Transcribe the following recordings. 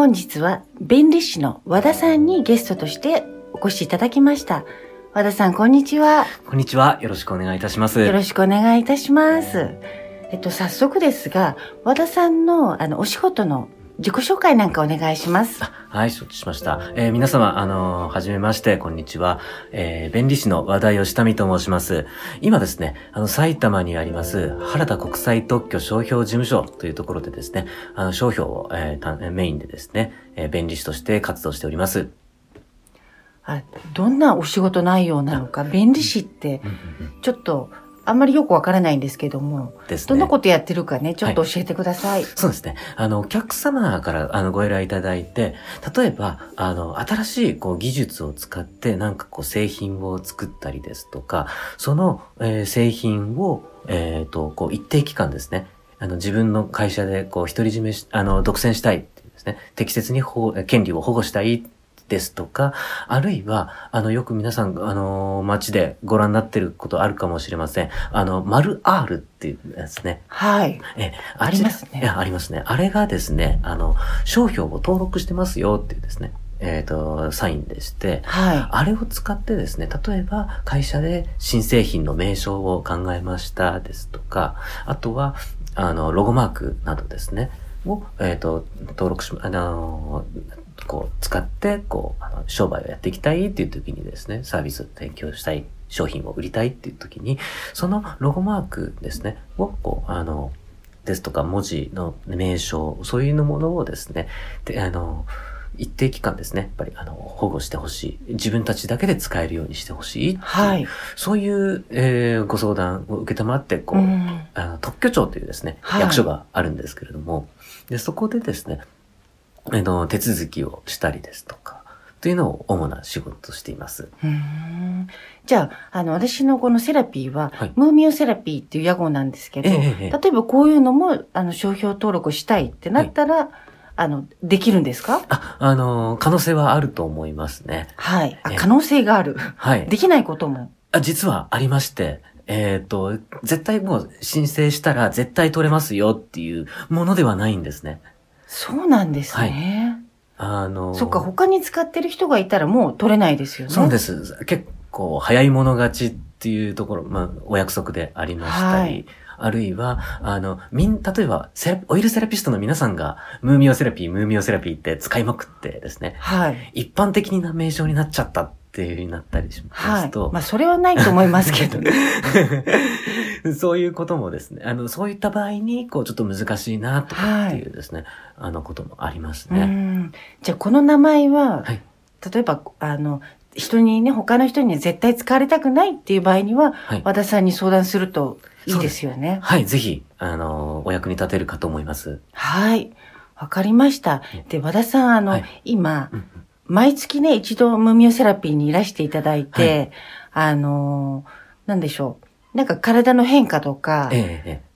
本日は弁理士の和田さんにゲストとしてお越しいただきました和田さんこんにちはこんにちは。よろしくお願いいたします。よろしくお願いいたします。えっと、早速ですが、和田さんの、あの、お仕事の自己紹介なんかお願いします。はい、承知しました。えー皆様、あのーはじめまして、こんにちは。えー弁理士の和田義民と申します。今ですね、あの、埼玉にあります、原田国際特許商標事務所というところでですね、あの、商標を、えーたメインでですね、えー弁理士として活動しております。あどんなお仕事内容なのか、弁理士って、ちょっと、あんまりよくわからないんですけども、ですね。どんなことやってるかね、ちょっと教えてください。そうですね。あの、お客様からあのご依頼いただいて、例えば、あの、新しいこう技術を使ってなんかこう製品を作ったりですとか、その、えー製品を、えっ、と、こう一定期間ですね、あの、自分の会社でこう独り占めし、あの、独占したいっていうですね、適切に保護権利を保護したいですとか、あるいは、あの、よく皆さん、あの、街でご覧になってることあるかもしれません。あの、丸 R っていうやつね。はい。え、ありますねいや、ありますね。あれがですね、あの、商標を登録してますよっていうですね、えっ、と、サインでして、はい。あれを使ってですね、例えば会社で新製品の名称を考えましたですとか、あとは、あの、ロゴマークなどですね、を、えっ、と、登録し、あの、こう、使って、こう、あの商売をやっていきたいっていう時にですね、サービスを提供したい、商品を売りたいっていう時に、そのロゴマークですね、を、こう、あの、ですとか文字の名称、そういうのものをですね、で、あの、一定期間ですね、やっぱりあの保護してほしい。自分たちだけで使えるようにしてほしいはい。そういう、えーご相談を受けたまって、こう、うんあの特許庁というですね、はい役所があるんですけれども、で、そこでですね、あの、手続きをしたりですとか、というのを主な仕事としています。じゃあ、あの、私のこのセラピーは、はいムーミオセラピーっていう屋号なんですけど、ええええ例えばこういうのも、あの、商標登録したいってなったら、あの、できるんですか？あ、あの、可能性はあると思いますね。はい。あええ可能性がある。はい。できないことも？あ実はありまして、えっ、と、絶対もう申請したら絶対取れますよっていうものではないんですね。そうなんですね。あの、そっか、他に使ってる人がいたらもう取れないですよね。そうです。結構早い者勝ちっていうところ、まあ、お約束でありましたり、はいあるいは、あの、みん、例えばセラ、オイルセラピストの皆さんが、ムーミオセラピー、ムーミオセラピーって使いまくってですね、はい。一般的な名称になっちゃったっていう風になったりしまはい。すと、まあ、それはないと思いますけどね。そういうこともですね、あの、そういった場合に、こう、ちょっと難しいな、とかっていうですね、あの、こともありますうね。ん。じゃあ、この名前は、はい例えば、あの、人にね、他の人に絶対使われたくないっていう場合には、はい。和田さんに相談するといいですよね。はい、ぜひ、あの、お役に立てるかと思います。はい。わかりました。で、和田さん、あの、はい今う、ん毎月ね、一度ムーミオセラピーにいらしていただいて、はあの、なんでしょう。なんか体の変化とかえ、えええ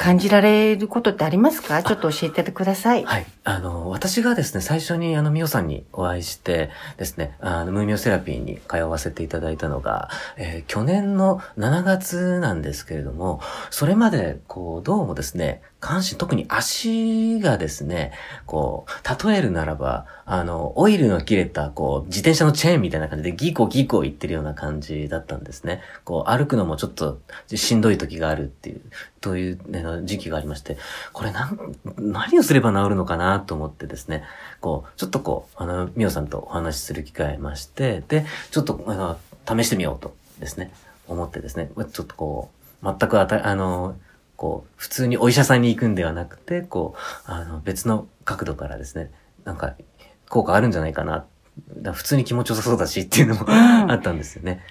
感じられることってありますか？ちょっと教えてください。はい。あの、私がですね、最初にあの、ミオさんにお会いしてですね、あの、ムーミオセラピーに通わせていただいたのが、えー去年の7月なんですけれども、それまで、こう、どうもですね、下半身、特に足がですね、こう、例えるならば、あの、オイルの切れた、こう、自転車のチェーンみたいな感じでギコギコ言ってるような感じだったんですね。こう、歩くのもちょっとしんどい時があるっていう、という、ね、時期がありまして、これなん、何をすれば治るのかなと思ってですね、こう、ちょっとこう、あの、みおさんとお話しする機会まして、で、ちょっと、あの、試してみようとですね、思ってですね、ちょっとこう、全くあた、あの、こう、普通にお医者さんに行くんではなくて、こう、あの、別の角度からですね、なんか、効果あるんじゃないかな。だから普通に気持ちよさそうだしっていうのもうんあったんですよね。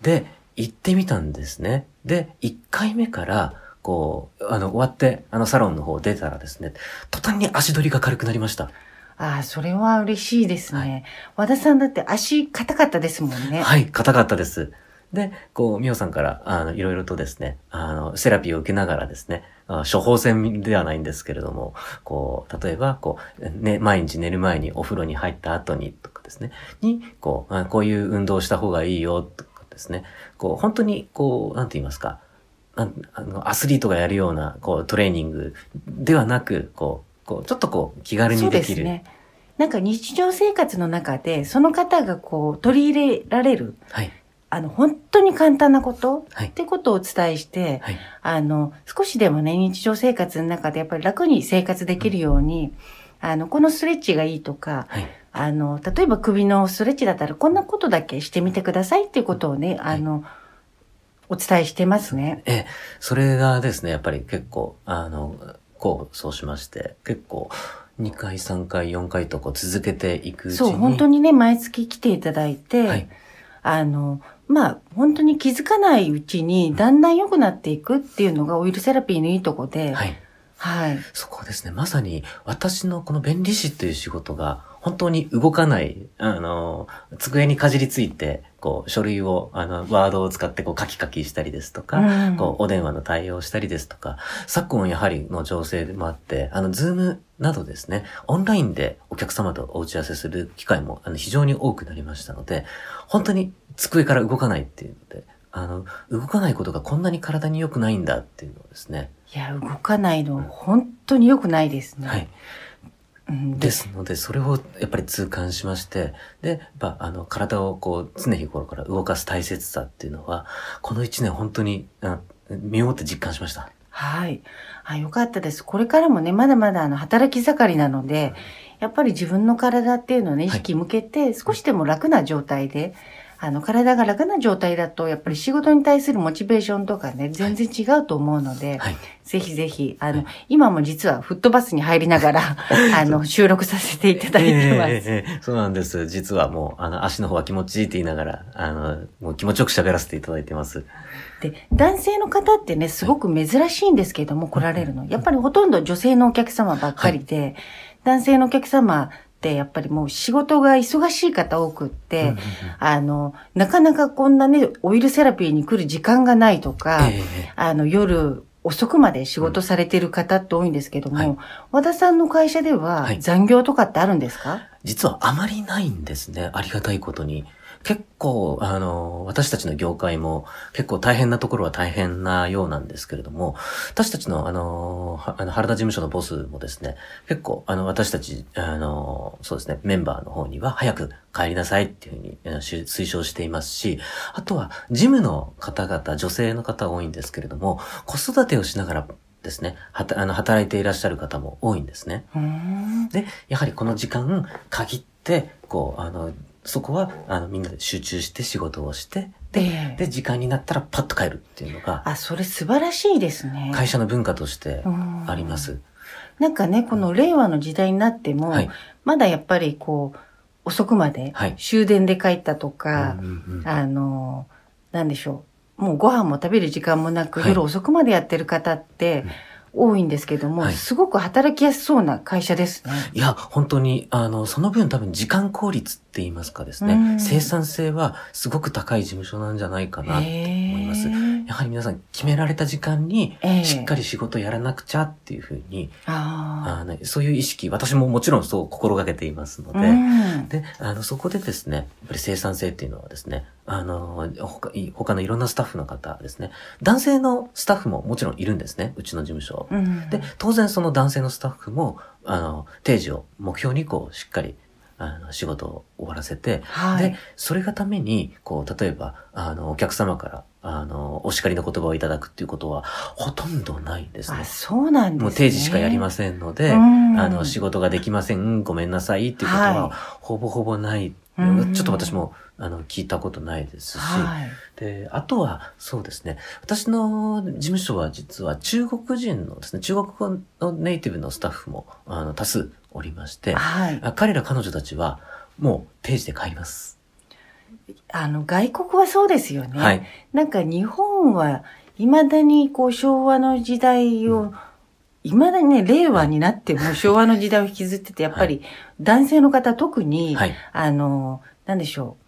で、行ってみたんですね。で、1回目から、こう、あの、終わって、あの、サロンの方出たらですね、途端に足取りが軽くなりました。ああ、それは嬉しいですね。和田さんだって足硬かったですもんね。はい、硬かったです。で、こう、みおさんから、あの、いろいろとですね、あの、セラピーを受けながらですね、あ処方箋ではないんですけれども、こう、例えば、こう、ね、毎日寝る前にお風呂に入った後にとかですね、に、こう、あこういう運動をした方がいいよとかですね、こう、本当に、こう、なんて言いますか、あのアスリートがやるような、こう、トレーニングではなく、こう、こう、ちょっとこう、気軽にできる。ですね。なんか日常生活の中で、その方がこう、取り入れられる、はい。あの、本当に簡単なこと、はいってことをお伝えして、はい。あの、少しでもね、日常生活の中でやっぱり楽に生活できるように、あの、このストレッチがいいとか、はい。あの、例えば首のストレッチだったら、こんなことだけしてみてくださいっていうことをね、はいあの、お伝えしてますね。ええ、それがですね、やっぱり結構、あの、こう、そうしまして、結構、2回、3回、4回とこう続けていくうちに。そう、本当にね、毎月来ていただいて、はい。あの、まあ、本当に気づかないうちに、だんだん良くなっていくっていうのがオイルセラピーのいいとこで、はい。はい。そこですね。まさに、私のこの弁理士という仕事が、本当に動かない、あの、机にかじりついて、こう、書類を、あの、ワードを使って、こう、カキカキしたりですとか、うんこう、お電話の対応をしたりですとか、昨今やはりの情勢もあって、あの、ズームなどですね、オンラインでお客様とお打ち合わせする機会も、あの、非常に多くなりましたので、本当に机から動かないっていうので、あの、動かないことがこんなに体に良くないんだっていうのをですね、いや、動かないの、本当に良くないですね。はい。うんですので、それをやっぱり痛感しまして、で、やっぱ、あの、体をこう、常日頃から動かす大切さっていうのは、この一年本当に、あ身をもって実感しました。はい。あ、よかったです。これからもね、まだまだあの、働き盛りなので、やっぱり自分の体っていうのをね、意はい識向けて、少しでも楽な状態で、あの、体が楽な状態だと、やっぱり仕事に対するモチベーションとかね、全然違うと思うので、はい。ぜひぜひ、あの、はい今も実はフットバスに入りながら、あの、収録させていただいてます。ええええそうなんです。実はもう、あの、足の方は気持ちいいって言いながら、あの、もう気持ちよく喋らせていただいてます。で、男性の方ってね、すごく珍しいんですけれども、来られるの。やっぱりほとんど女性のお客様ばっかりで、男性のお客様ってやっぱりもう仕事が忙しい方多くって、うんうんうん。あの、なかなかこんなね、オイルセラピーに来る時間がないとか、ええ。ええあの、夜遅くまで仕事されてる方って多いんですけども、はい。和田さんの会社でははい。残業とかってあるんですか、実はあまりないんですね。ありがたいことに。結構、あの、私たちの業界も結構大変なところは大変なようなんですけれども、私たちの、あの、はあの原田事務所のボスもですね、結構、あの、私たち、あの、そうですね、メンバーの方には早く帰りなさいっていうふうに推奨していますし、あとは、事務の方々、女性の方多いんですけれども、子育てをしながらですね、はたあの働いていらっしゃる方も多いんですね。で、やはりこの時間、限って、こう、あの、そこは、あの、みんなで集中して仕事をして、で、ええで、時間になったらパッと帰るっていうのが、あ、それ素晴らしいですね。会社の文化としてうんあります。なんかね、この令和の時代になっても、はい。まだやっぱりこう、遅くまではい終電で帰ったとか、うんうんうんあの、なんでしょう。もうご飯も食べる時間もなく、はい夜遅くまでやってる方って多いんですけども、はいすごく働きやすそうな会社ですね。いや、本当に、あの、その分多分時間効率って言いますかですね、うん生産性はすごく高い事務所なんじゃないかな。へえ思いますやはり皆さん決められた時間にええ。しっかり仕事やらなくちゃっていうふうに、ああのそういう意識、私ももちろんそう心がけていますのあ。で、うん。で、あの、そこでですね、やっぱり生産性っていうのはですね、あの、他い他のいろんなスタッフの方ですね、男性のスタッフももちろんいるんですね、うちの事務所。うん。で、当然その男性のスタッフも、あの、定時を目標にこう、しっかり、あの、仕事を終わらせて、はいで、それがために、こう、例えば、あの、お客様から、あの、お叱りの言葉をいただくっていうことは、ほとんどないんですねあ、。そうなんですね。もう定時しかやりませんので、うんあの、仕事ができません、ごめんなさいっていうことはは、ほぼほぼない。うんちょっと私も、あの、聞いたことないですし、はい。で、あとは、そうですね。私の事務所は実は中国人のですね、中国語のネイティブのスタッフも、あの、多数おりまして、はい。あ彼ら彼女たちは、もう定時で帰ります。あの、外国はそうですよね。はい。なんか日本は、未だにこう昭和の時代を未だにね、令和になっても昭和の時代を引きずってて、やっぱり男性の方特に、はい。あの、なんでしょう。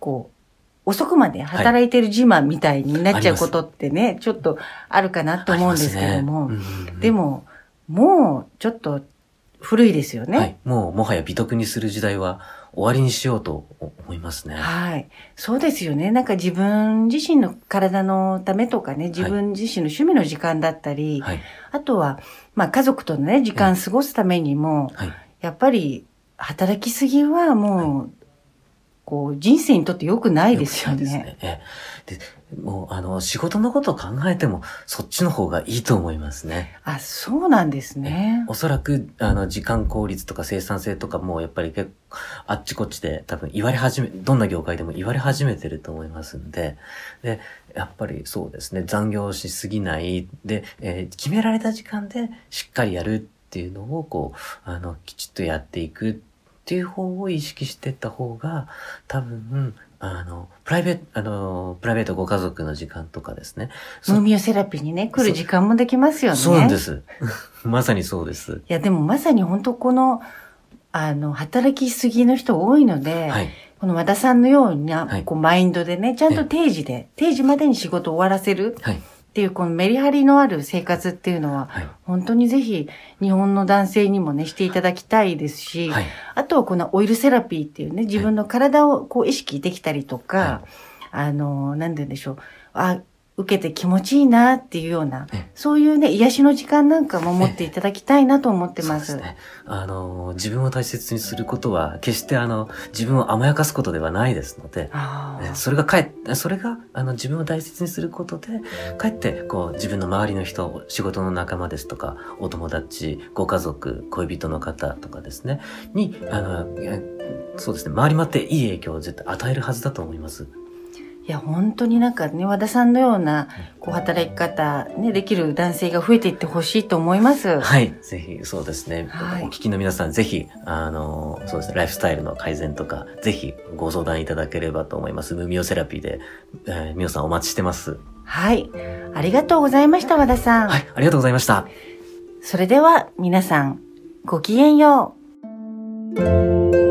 こう、遅くまで働いてる自慢みたいになっちゃうことってね、ちょっとあるかなと思うんですけども、ねうんうんうんでも、もうちょっと古いですよね。はい。もう、もはや美徳にする時代は終わりにしようと思いますね。はい。そうですよね。なんか自分自身の体のためとかね、自分自身の趣味の時間だったり、はい。あとは、まあ家族とのね、時間過ごすためにも、はい。やっぱり働きすぎはもう、こう、人生にとって良くないですよね。ええで、もう、あの、仕事のことを考えても、そっちの方がいいと思いますね。あ、そうなんですね。おそらく、あの、時間効率とか生産性とかも、やっぱり結構、あっちこっちで多分言われ始め、どんな業界でも言われ始めてると思いますんで、で、やっぱりそうですね、残業しすぎない、で、えー決められた時間でしっかりやるっていうのを、こう、あの、きちっとやっていくっていう方を意識していった方が、多分、あの、プライベート、あの、プライベートご家族の時間とかですね。そムーミオセラピーにね、来る時間もできますよね。そうなんで。す。まさにそうです。いや、でもまさに本当この、あの、働きすぎの人多いので、はい。この和田さんのような、はいこう、マインドでね、ちゃんと定時で、定時までに仕事を終わらせるはい。っていう、このメリハリのある生活っていうのは、はい。本当にぜひ、日本の男性にもね、していただきたいですし、はい。あとはこのオイルセラピーっていうね、自分の体をこう意識できたりとか、はあの、なんて言うんでしょう。あ、受けて気持ちいいなっていうようなええ、そういうね、癒しの時間なんかも持っていただきたいなと思ってそうま。ですすね。あの、自分を大切にすることは、決してあの、自分を甘やかすことではないですので、それがかえそれが、あの、自分を大切にすることで、かえって、こう、自分の周りの人、仕事の仲間ですとか、お友達、ご家族、恋人の方とかですね、に、あの、えそうですね、回り回っていい影響を絶対与えるはずだと思います。いや、本当になんかね、和田さんのような、こう、働き方、ね、できる男性が増えていってほしいと思います。はい。ぜひ、そうですね。はいお聞きの皆さん、ぜひ、あの、そうですね、ライフスタイルの改善とか、ぜひご相談いただければと思います。ムミオセラピーで、えー、ミオさんお待ちしてます。はい。ありがとうございました、和田さん。はい、ありがとうございました。それでは、皆さん、ごきげんよう。